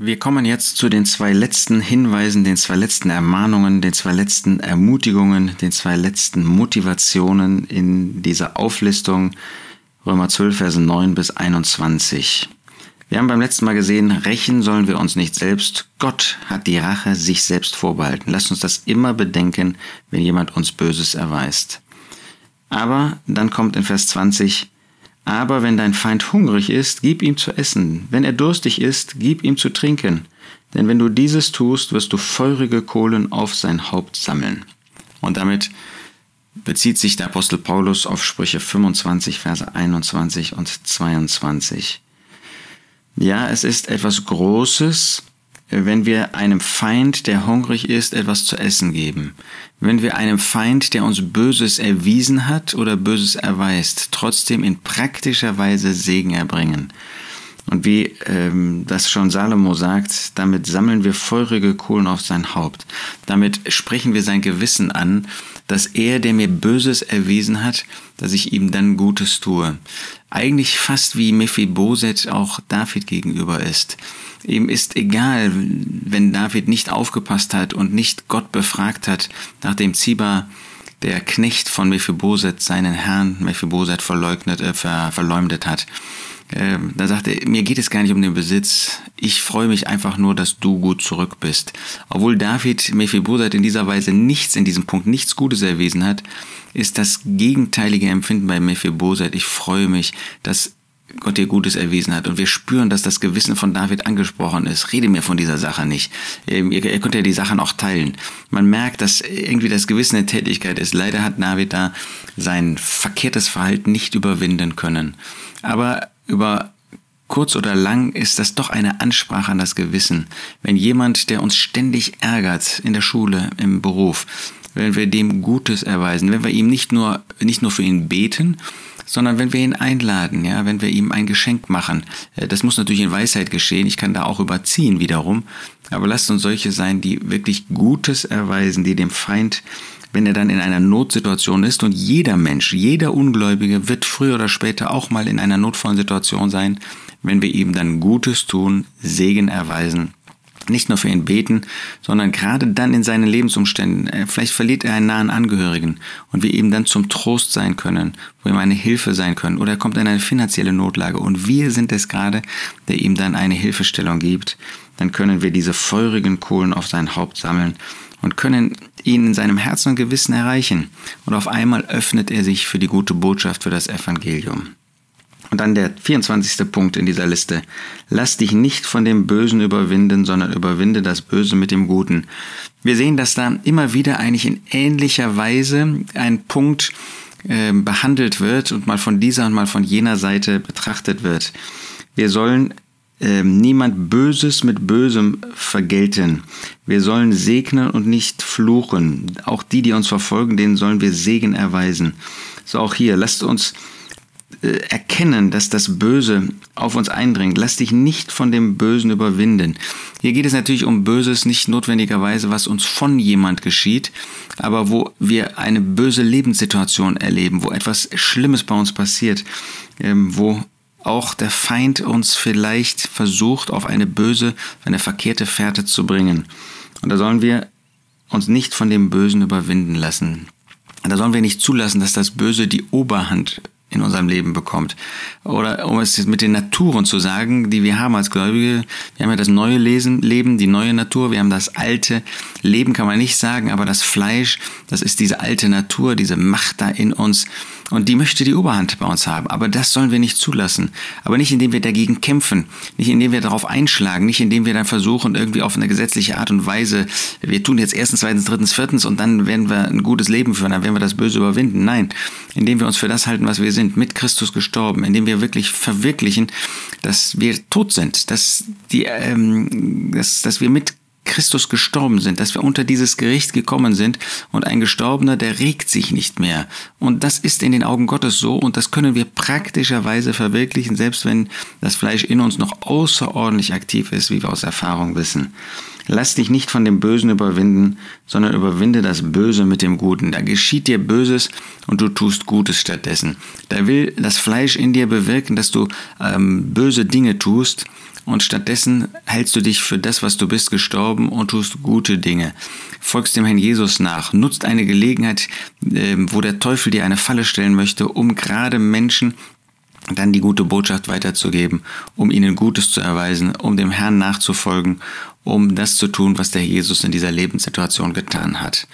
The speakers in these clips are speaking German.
Wir kommen jetzt zu den zwei letzten Hinweisen, den zwei letzten Ermahnungen, den zwei letzten Ermutigungen, den zwei letzten Motivationen in dieser Auflistung Römer 12, Verse 9 bis 21. Wir haben beim letzten Mal gesehen, rächen sollen wir uns nicht selbst. Gott hat die Rache sich selbst vorbehalten. Lasst uns das immer bedenken, wenn jemand uns Böses erweist. Aber dann kommt in Vers 20, aber wenn dein Feind hungrig ist, gib ihm zu essen. Wenn er durstig ist, gib ihm zu trinken. Denn wenn du dieses tust, wirst du feurige Kohlen auf sein Haupt sammeln. Und damit bezieht sich der Apostel Paulus auf Sprüche 25, Verse 21 und 22. Ja, es ist etwas Großes, wenn wir einem Feind, der hungrig ist, etwas zu essen geben. Wenn wir einem Feind, der uns Böses erwiesen hat oder Böses erweist, trotzdem in praktischer Weise Segen erbringen. Und wie ähm, das schon Salomo sagt, damit sammeln wir feurige Kohlen auf sein Haupt. Damit sprechen wir sein Gewissen an, dass er, der mir Böses erwiesen hat, dass ich ihm dann Gutes tue. Eigentlich fast wie Mephiboset auch David gegenüber ist. Ihm ist egal, wenn David nicht aufgepasst hat und nicht Gott befragt hat, nachdem Ziba der Knecht von Mephiboset seinen Herrn Mephiboset verleugnet, äh, ver, verleumdet hat. Äh, da sagte er, mir geht es gar nicht um den Besitz. Ich freue mich einfach nur, dass du gut zurück bist. Obwohl David Mephiboset in dieser Weise nichts, in diesem Punkt nichts Gutes erwiesen hat, ist das gegenteilige Empfinden bei Mephiboset. Ich freue mich, dass Gott dir Gutes erwiesen hat. Und wir spüren, dass das Gewissen von David angesprochen ist. Rede mir von dieser Sache nicht. Ähm, ihr, könnt ja die Sachen auch teilen. Man merkt, dass irgendwie das Gewissen in Tätigkeit ist. Leider hat David da sein verkehrtes Verhalten nicht überwinden können. Aber über kurz oder lang ist das doch eine Ansprache an das Gewissen. Wenn jemand, der uns ständig ärgert in der Schule, im Beruf, wenn wir dem Gutes erweisen, wenn wir ihm nicht nur, nicht nur für ihn beten, sondern wenn wir ihn einladen, ja, wenn wir ihm ein Geschenk machen. Äh, das muss natürlich in Weisheit geschehen. Ich kann da auch überziehen wiederum. Aber lasst uns solche sein, die wirklich Gutes erweisen, die dem Feind wenn er dann in einer Notsituation ist und jeder Mensch, jeder Ungläubige wird früher oder später auch mal in einer notvollen Situation sein, wenn wir ihm dann Gutes tun, Segen erweisen nicht nur für ihn beten, sondern gerade dann in seinen Lebensumständen. Äh, vielleicht verliert er einen nahen Angehörigen und wir ihm dann zum Trost sein können, wo ihm eine Hilfe sein können. Oder er kommt in eine finanzielle Notlage und wir sind es gerade, der ihm dann eine Hilfestellung gibt. Dann können wir diese feurigen Kohlen auf sein Haupt sammeln und können ihn in seinem Herzen und Gewissen erreichen. Und auf einmal öffnet er sich für die gute Botschaft, für das Evangelium. Und dann der 24. Punkt in dieser Liste. Lass dich nicht von dem Bösen überwinden, sondern überwinde das Böse mit dem Guten. Wir sehen, dass da immer wieder eigentlich in ähnlicher Weise ein Punkt äh, behandelt wird und mal von dieser und mal von jener Seite betrachtet wird. Wir sollen äh, niemand Böses mit Bösem vergelten. Wir sollen segnen und nicht fluchen. Auch die, die uns verfolgen, denen sollen wir Segen erweisen. So auch hier, lasst uns erkennen, dass das Böse auf uns eindringt. Lass dich nicht von dem Bösen überwinden. Hier geht es natürlich um Böses, nicht notwendigerweise, was uns von jemand geschieht, aber wo wir eine böse Lebenssituation erleben, wo etwas Schlimmes bei uns passiert, ähm, wo auch der Feind uns vielleicht versucht, auf eine böse, eine verkehrte Fährte zu bringen. Und da sollen wir uns nicht von dem Bösen überwinden lassen. Da sollen wir nicht zulassen, dass das Böse die Oberhand in unserem Leben bekommt. Oder um es mit den Naturen zu sagen, die wir haben als Gläubige, wir haben ja das neue Leben, die neue Natur, wir haben das alte Leben, kann man nicht sagen, aber das Fleisch, das ist diese alte Natur, diese Macht da in uns. Und die möchte die Oberhand bei uns haben. Aber das sollen wir nicht zulassen. Aber nicht indem wir dagegen kämpfen, nicht indem wir darauf einschlagen, nicht indem wir dann versuchen, irgendwie auf eine gesetzliche Art und Weise, wir tun jetzt erstens, zweitens, drittens, viertens und dann werden wir ein gutes Leben führen, dann werden wir das Böse überwinden. Nein, indem wir uns für das halten, was wir sind, mit Christus gestorben, indem wir wirklich verwirklichen, dass wir tot sind, dass, die, ähm, dass, dass wir mit Christus gestorben sind, dass wir unter dieses Gericht gekommen sind und ein Gestorbener, der regt sich nicht mehr. Und das ist in den Augen Gottes so und das können wir praktischerweise verwirklichen, selbst wenn das Fleisch in uns noch außerordentlich aktiv ist, wie wir aus Erfahrung wissen. Lass dich nicht von dem Bösen überwinden, sondern überwinde das Böse mit dem Guten. Da geschieht dir Böses und du tust Gutes stattdessen. Da will das Fleisch in dir bewirken, dass du ähm, böse Dinge tust und stattdessen hältst du dich für das, was du bist, gestorben und tust gute Dinge. Folgst dem Herrn Jesus nach, nutzt eine Gelegenheit, ähm, wo der Teufel dir eine Falle stellen möchte, um gerade Menschen dann die gute Botschaft weiterzugeben, um ihnen Gutes zu erweisen, um dem Herrn nachzufolgen, um das zu tun, was der Jesus in dieser Lebenssituation getan hat.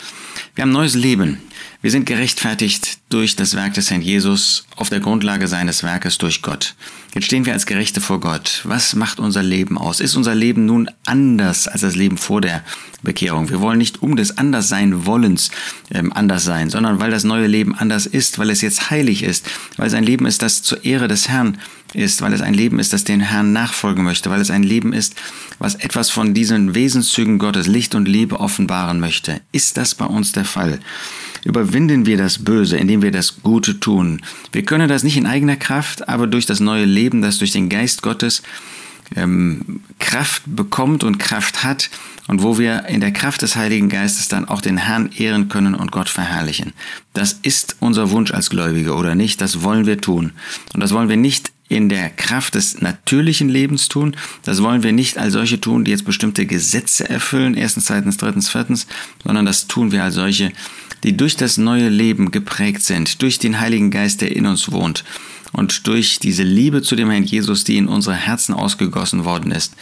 Wir haben neues Leben. Wir sind gerechtfertigt durch das Werk des Herrn Jesus auf der Grundlage seines Werkes durch Gott. Jetzt stehen wir als Gerechte vor Gott. Was macht unser Leben aus? Ist unser Leben nun anders als das Leben vor der Bekehrung? Wir wollen nicht um des Anderssein wollens ähm, anders sein, sondern weil das neue Leben anders ist, weil es jetzt heilig ist, weil es ein Leben ist, das zur Ehre des Herrn ist, weil es ein Leben ist, das den Herrn nachfolgen möchte, weil es ein Leben ist, was etwas von diesen Wesenszügen Gottes Licht und Liebe offenbaren möchte. Ist das bei uns der Fall? überwinden wir das Böse, indem wir das Gute tun. Wir können das nicht in eigener Kraft, aber durch das neue Leben, das durch den Geist Gottes ähm, Kraft bekommt und Kraft hat und wo wir in der Kraft des Heiligen Geistes dann auch den Herrn ehren können und Gott verherrlichen. Das ist unser Wunsch als Gläubige oder nicht, das wollen wir tun. Und das wollen wir nicht in der Kraft des natürlichen Lebens tun. Das wollen wir nicht als solche tun, die jetzt bestimmte Gesetze erfüllen, erstens, zweitens, drittens, viertens, sondern das tun wir als solche, die durch das neue Leben geprägt sind, durch den Heiligen Geist, der in uns wohnt und durch diese Liebe zu dem Herrn Jesus, die in unsere Herzen ausgegossen worden ist,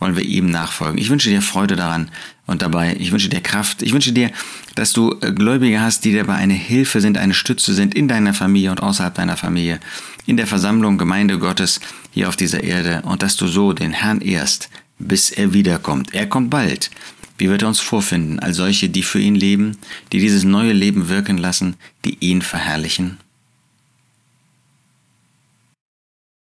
wollen wir ihm nachfolgen. Ich wünsche dir Freude daran und dabei, ich wünsche dir Kraft. Ich wünsche dir, dass du äh, Gläubige hast, die dabei eine Hilfe sind, eine Stütze sind in deiner Familie und außerhalb deiner Familie, in der Versammlung, Gemeinde Gottes hier auf dieser Erde und dass du so den Herrn ehrst, bis er wiederkommt. Er kommt bald. Wie wird er uns vorfinden, als solche, die für ihn leben, die dieses neue Leben wirken lassen, die ihn verherrlichen?